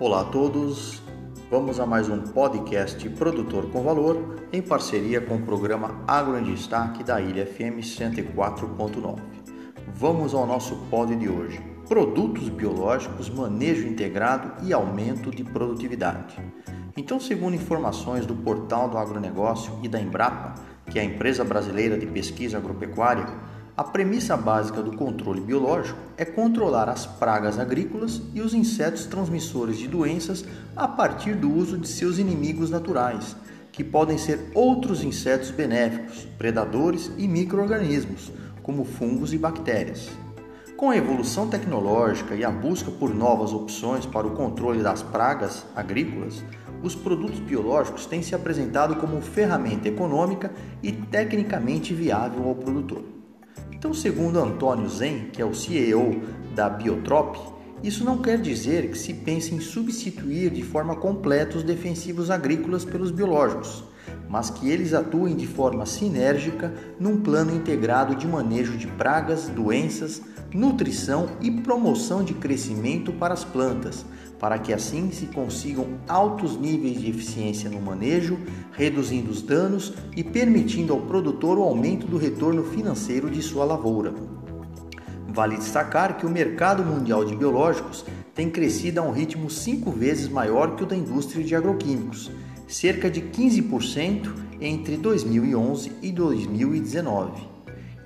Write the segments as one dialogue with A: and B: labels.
A: Olá a todos, vamos a mais um podcast Produtor com Valor em parceria com o programa Agro em Destaque da Ilha FM 104.9. Vamos ao nosso pod de hoje: Produtos biológicos, manejo integrado e aumento de produtividade. Então, segundo informações do portal do agronegócio e da Embrapa, que é a empresa brasileira de pesquisa agropecuária, a premissa básica do controle biológico é controlar as pragas agrícolas e os insetos transmissores de doenças a partir do uso de seus inimigos naturais, que podem ser outros insetos benéficos, predadores e microorganismos, como fungos e bactérias. Com a evolução tecnológica e a busca por novas opções para o controle das pragas agrícolas, os produtos biológicos têm se apresentado como ferramenta econômica e tecnicamente viável ao produtor. Então, segundo Antônio Zen, que é o CEO da Biotrop, isso não quer dizer que se pense em substituir de forma completa os defensivos agrícolas pelos biológicos, mas que eles atuem de forma sinérgica num plano integrado de manejo de pragas, doenças, nutrição e promoção de crescimento para as plantas, para que assim se consigam altos níveis de eficiência no manejo, reduzindo os danos e permitindo ao produtor o aumento do retorno financeiro de sua lavoura. Vale destacar que o mercado mundial de biológicos tem crescido a um ritmo cinco vezes maior que o da indústria de agroquímicos, cerca de 15% entre 2011 e 2019.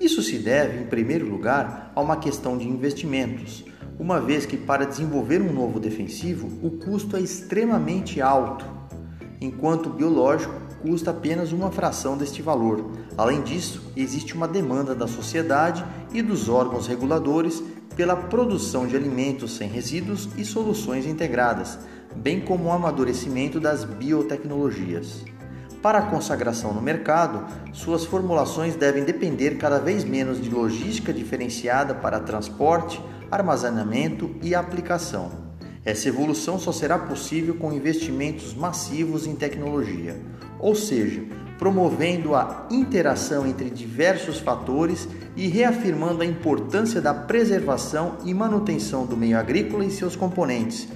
A: Isso se deve, em primeiro lugar, a uma questão de investimentos, uma vez que para desenvolver um novo defensivo o custo é extremamente alto, enquanto o biológico custa apenas uma fração deste valor. Além disso, existe uma demanda da sociedade e dos órgãos reguladores pela produção de alimentos sem resíduos e soluções integradas, bem como o amadurecimento das biotecnologias. Para a consagração no mercado, suas formulações devem depender cada vez menos de logística diferenciada para transporte, armazenamento e aplicação. Essa evolução só será possível com investimentos massivos em tecnologia, ou seja, promovendo a interação entre diversos fatores e reafirmando a importância da preservação e manutenção do meio agrícola e seus componentes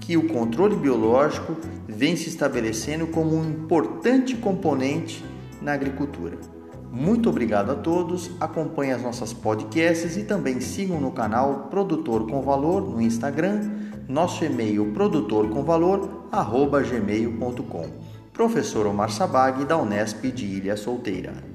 A: que o controle biológico vem se estabelecendo como um importante componente na agricultura. Muito obrigado a todos, acompanhem as nossas podcasts e também sigam no canal Produtor com Valor no Instagram, nosso e-mail produtorcomvalor@gmail.com. Professor Omar Sabag da Unesp de Ilha Solteira.